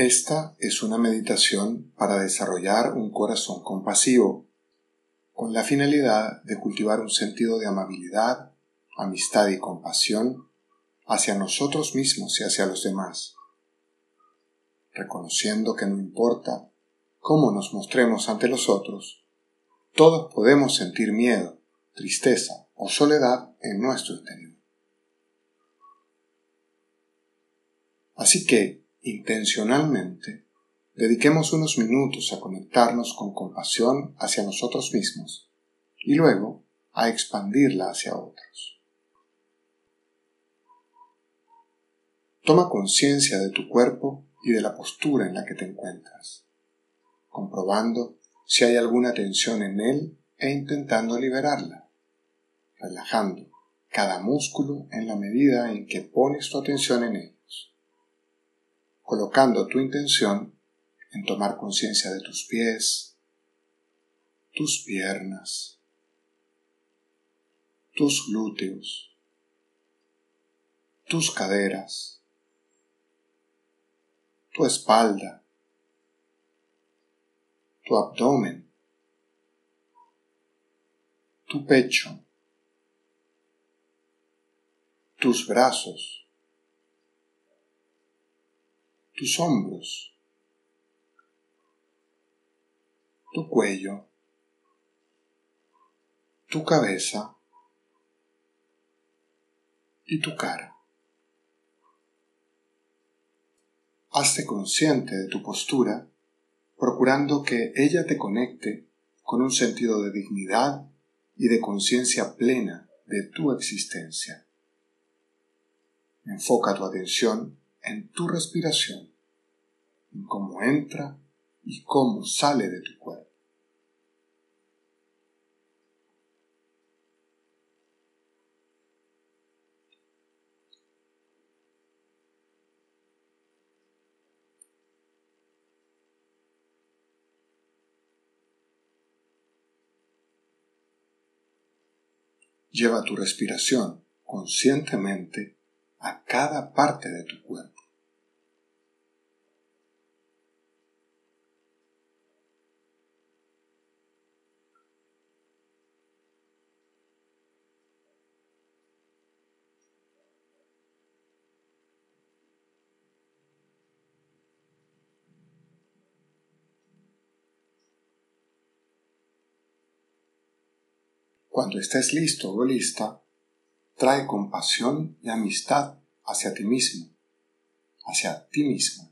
Esta es una meditación para desarrollar un corazón compasivo, con la finalidad de cultivar un sentido de amabilidad, amistad y compasión hacia nosotros mismos y hacia los demás, reconociendo que no importa cómo nos mostremos ante los otros, todos podemos sentir miedo, tristeza o soledad en nuestro interior. Así que, intencionalmente, dediquemos unos minutos a conectarnos con compasión hacia nosotros mismos y luego a expandirla hacia otros. Toma conciencia de tu cuerpo y de la postura en la que te encuentras, comprobando si hay alguna tensión en él e intentando liberarla, relajando cada músculo en la medida en que pones tu atención en ellos, colocando tu intención en tomar conciencia de tus pies, tus piernas, tus glúteos, tus caderas, tu espalda, tu abdomen, tu pecho, tus brazos, tus hombros, tu cuello, tu cabeza y tu cara. hazte consciente de tu postura, procurando que ella te conecte con un sentido de dignidad y de conciencia plena de tu existencia. Enfoca tu atención en tu respiración, en cómo entra y cómo sale de tu cuerpo. Lleva tu respiración conscientemente a cada parte de tu cuerpo. Cuando estés listo o lista, trae compasión y amistad hacia ti mismo, hacia ti mismo,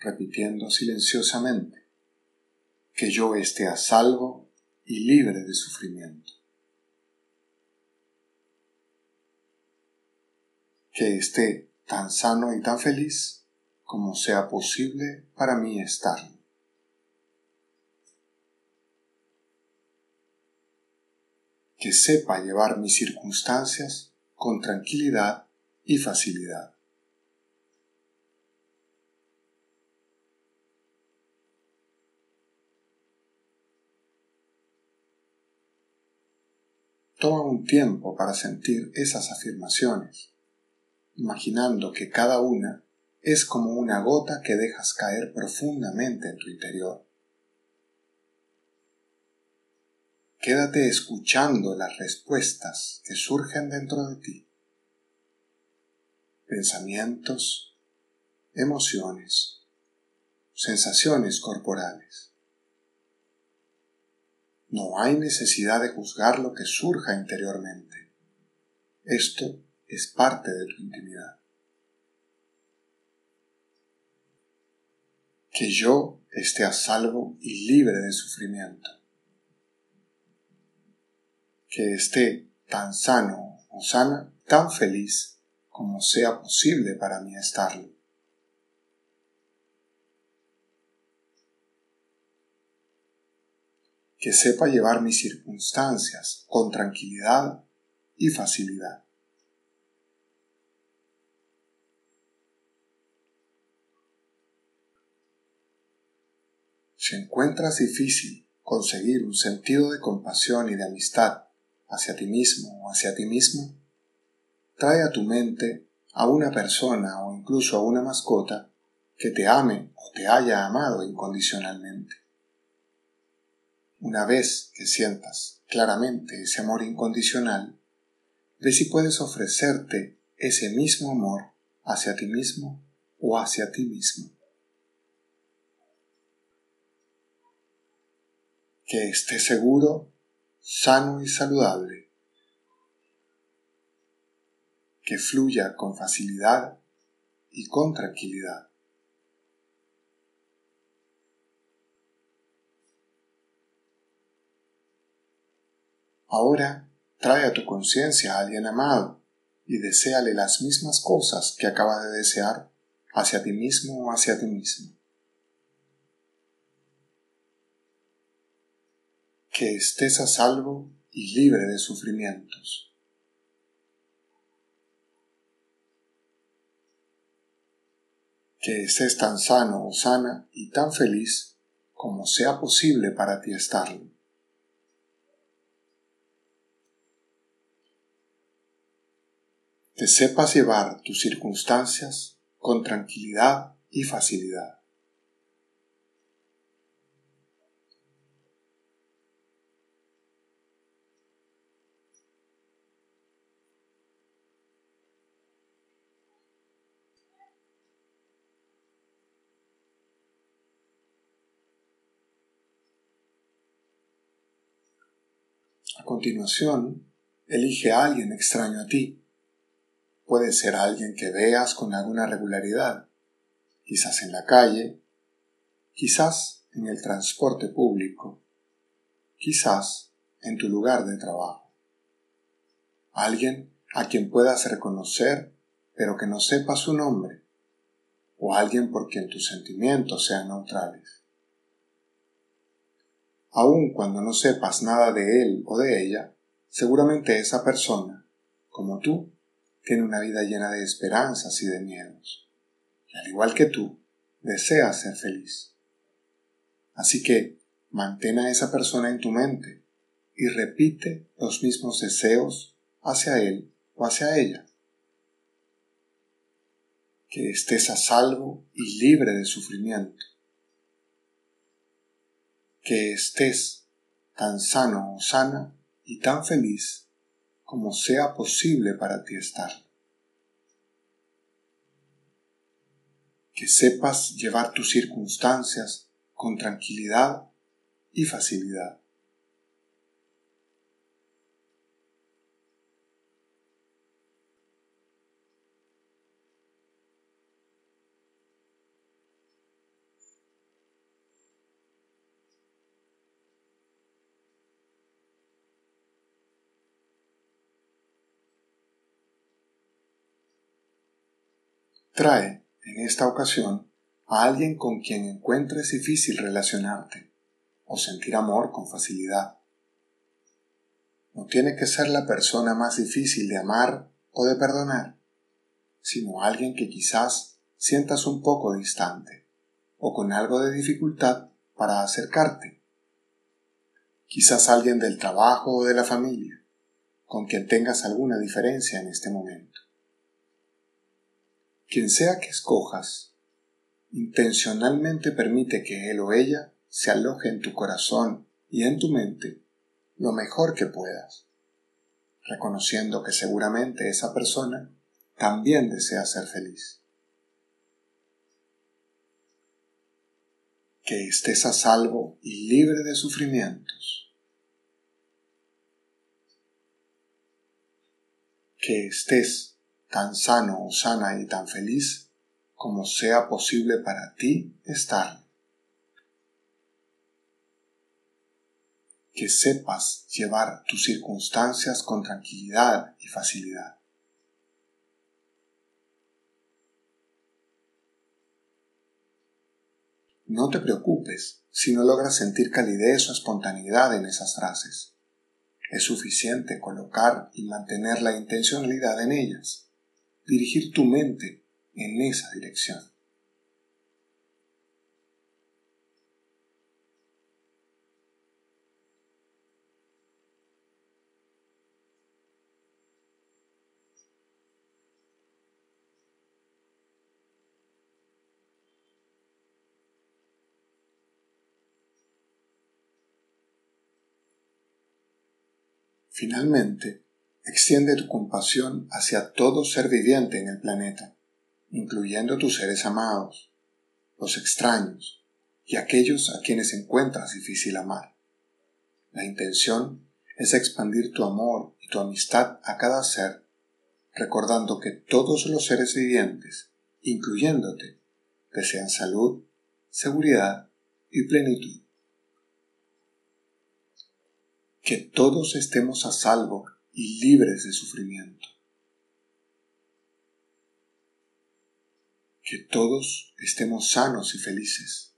repitiendo silenciosamente, que yo esté a salvo y libre de sufrimiento. Que esté tan sano y tan feliz como sea posible para mí estarlo. Que sepa llevar mis circunstancias con tranquilidad y facilidad. Toma un tiempo para sentir esas afirmaciones, imaginando que cada una es como una gota que dejas caer profundamente en tu interior. Quédate escuchando las respuestas que surgen dentro de ti. Pensamientos, emociones, sensaciones corporales. No hay necesidad de juzgar lo que surja interiormente. Esto es parte de tu intimidad. Que yo esté a salvo y libre de sufrimiento que esté tan sano o sana, tan feliz como sea posible para mí estarlo. Que sepa llevar mis circunstancias con tranquilidad y facilidad. Si encuentras difícil conseguir un sentido de compasión y de amistad hacia ti mismo o hacia ti mismo, trae a tu mente a una persona o incluso a una mascota que te ame o te haya amado incondicionalmente. Una vez que sientas claramente ese amor incondicional, ve si puedes ofrecerte ese mismo amor hacia ti mismo o hacia ti mismo. Que estés seguro, sano y saludable. Que fluya con facilidad y con tranquilidad. Ahora trae a tu conciencia a alguien amado y deséale las mismas cosas que acaba de desear hacia ti mismo o hacia ti mismo. Que estés a salvo y libre de sufrimientos. Que estés tan sano o sana y tan feliz como sea posible para ti estarlo. que sepas llevar tus circunstancias con tranquilidad y facilidad. A continuación, elige a alguien extraño a ti Puede ser alguien que veas con alguna regularidad, quizás en la calle, quizás en el transporte público, quizás en tu lugar de trabajo. Alguien a quien puedas reconocer pero que no sepa su nombre, o alguien por quien tus sentimientos sean neutrales. Aun cuando no sepas nada de él o de ella, seguramente esa persona, como tú, tiene una vida llena de esperanzas y de miedos. Y al igual que tú, desea ser feliz. Así que mantén a esa persona en tu mente y repite los mismos deseos hacia él o hacia ella. Que estés a salvo y libre de sufrimiento. Que estés tan sano o sana y tan feliz como sea posible para ti estar. Que sepas llevar tus circunstancias con tranquilidad y facilidad. Trae, en esta ocasión, a alguien con quien encuentres difícil relacionarte o sentir amor con facilidad. No tiene que ser la persona más difícil de amar o de perdonar, sino alguien que quizás sientas un poco distante o con algo de dificultad para acercarte. Quizás alguien del trabajo o de la familia, con quien tengas alguna diferencia en este momento. Quien sea que escojas, intencionalmente permite que él o ella se aloje en tu corazón y en tu mente lo mejor que puedas, reconociendo que seguramente esa persona también desea ser feliz. Que estés a salvo y libre de sufrimientos. Que estés tan sano sana y tan feliz como sea posible para ti estar. Que sepas llevar tus circunstancias con tranquilidad y facilidad. No te preocupes si no logras sentir calidez o espontaneidad en esas frases. Es suficiente colocar y mantener la intencionalidad en ellas dirigir tu mente en esa dirección. Finalmente, extiende tu compasión hacia todo ser viviente en el planeta, incluyendo tus seres amados, los extraños y aquellos a quienes encuentras difícil amar. La intención es expandir tu amor y tu amistad a cada ser, recordando que todos los seres vivientes, incluyéndote, desean salud, seguridad y plenitud. Que todos estemos a salvo y libres de sufrimiento. Que todos estemos sanos y felices.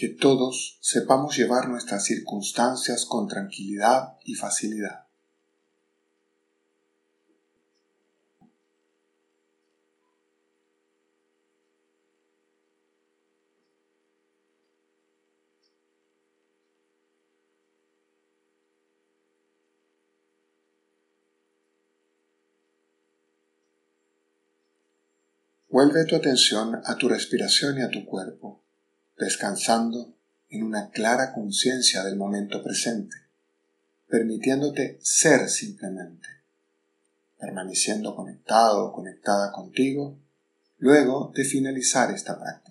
que todos sepamos llevar nuestras circunstancias con tranquilidad y facilidad. Vuelve tu atención a tu respiración y a tu cuerpo descansando en una clara conciencia del momento presente, permitiéndote ser simplemente, permaneciendo conectado o conectada contigo luego de finalizar esta práctica.